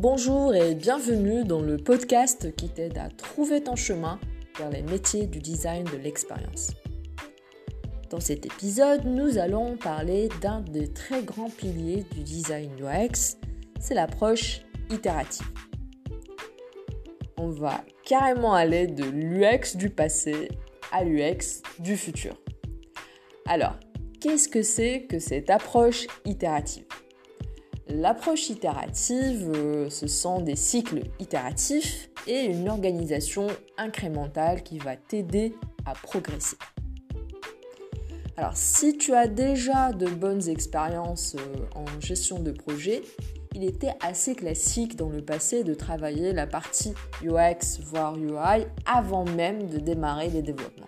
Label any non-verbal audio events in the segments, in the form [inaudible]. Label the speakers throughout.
Speaker 1: Bonjour et bienvenue dans le podcast qui t'aide à trouver ton chemin vers les métiers du design de l'expérience. Dans cet épisode, nous allons parler d'un des très grands piliers du design UX, c'est l'approche itérative. On va carrément aller de l'UX du passé à l'UX du futur. Alors, qu'est-ce que c'est que cette approche itérative? L'approche itérative, euh, ce sont des cycles itératifs et une organisation incrémentale qui va t'aider à progresser. Alors si tu as déjà de bonnes expériences euh, en gestion de projet, il était assez classique dans le passé de travailler la partie UX voire UI avant même de démarrer les développements.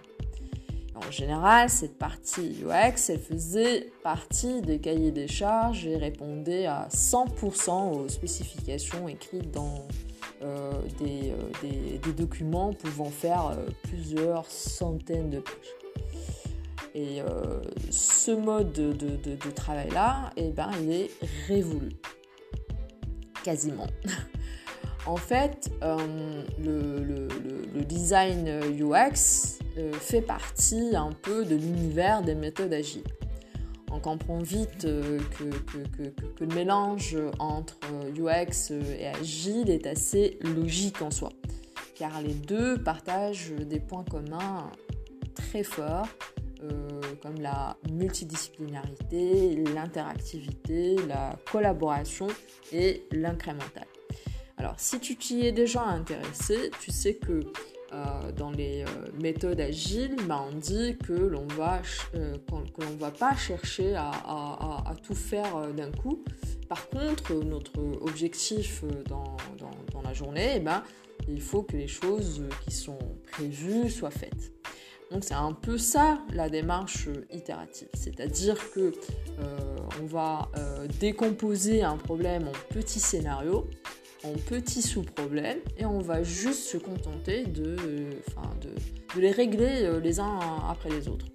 Speaker 1: En général, cette partie UX, elle faisait partie des cahiers des charges et répondait à 100% aux spécifications écrites dans euh, euh, des, documents pouvant faire euh, plusieurs centaines de pages. Et ce mode de, travail-là, eh ben, il est révolu. Quasiment. [laughs] en fait, le, design UX euh, fait partie un peu de l'univers des méthodes agiles. On comprend vite euh, que, le mélange entre UX et agile est assez logique en soi, car les deux partagent des points communs très forts, euh, comme la multidisciplinarité, l'interactivité, la collaboration et l'incrémental. Alors si tu t'y es déjà intéressé, tu sais que euh, dans les euh, méthodes agiles, bah, on dit que l'on va, euh, va pas chercher à, tout faire d'un coup. Par contre, notre objectif dans, la journée, eh ben, il faut que les choses qui sont prévues soient faites. Donc c'est un peu ça la démarche itérative, c'est-à-dire que on va décomposer un problème en petits scénarios en petits sous-problèmes et on va juste se contenter de, de, les régler euh, les uns après les autres.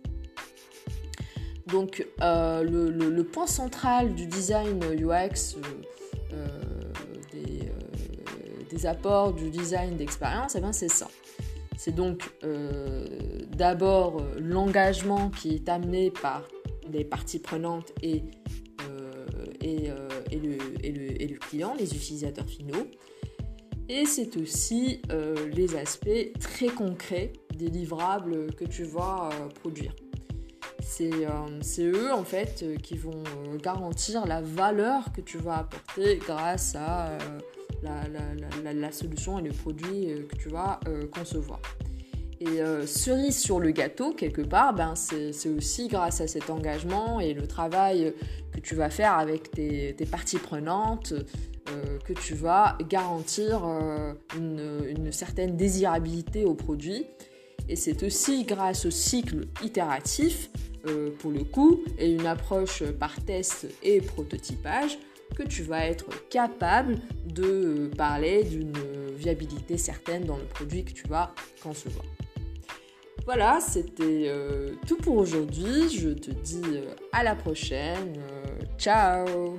Speaker 1: Donc euh, le, point central du design UX, euh, des, apports du design d'expérience, eh ben, c'est ça. C'est donc d'abord l'engagement qui est amené par les parties prenantes et euh, et, le, client, les utilisateurs finaux. Et c'est aussi euh, les aspects très concrets des livrables que tu vas euh, produire. C'est eux en fait qui vont garantir la valeur que tu vas apporter grâce à la, solution et le produit que tu vas concevoir. Et euh, cerise sur le gâteau, quelque part, ben, c'est aussi grâce à cet engagement et le travail que tu vas faire avec tes, parties prenantes euh, que tu vas garantir euh, une, certaine désirabilité au produit. Et c'est aussi grâce au cycle itératif, pour le coup, et une approche par test et prototypage, que tu vas être capable de parler d'une viabilité certaine dans le produit que tu vas concevoir. Voilà, c'était euh, tout pour aujourd'hui. Je te dis euh, à la prochaine. Euh, ciao